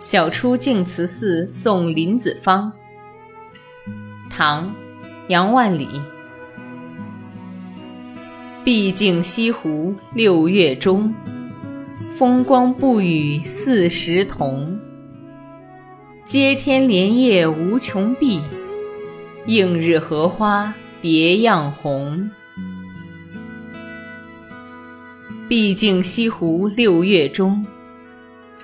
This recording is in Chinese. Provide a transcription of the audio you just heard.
晓出净慈寺送林子方。唐·杨万里。毕竟西湖六月中，风光不与四时同。接天莲叶无穷碧，映日荷花别样红。毕竟西湖六月中，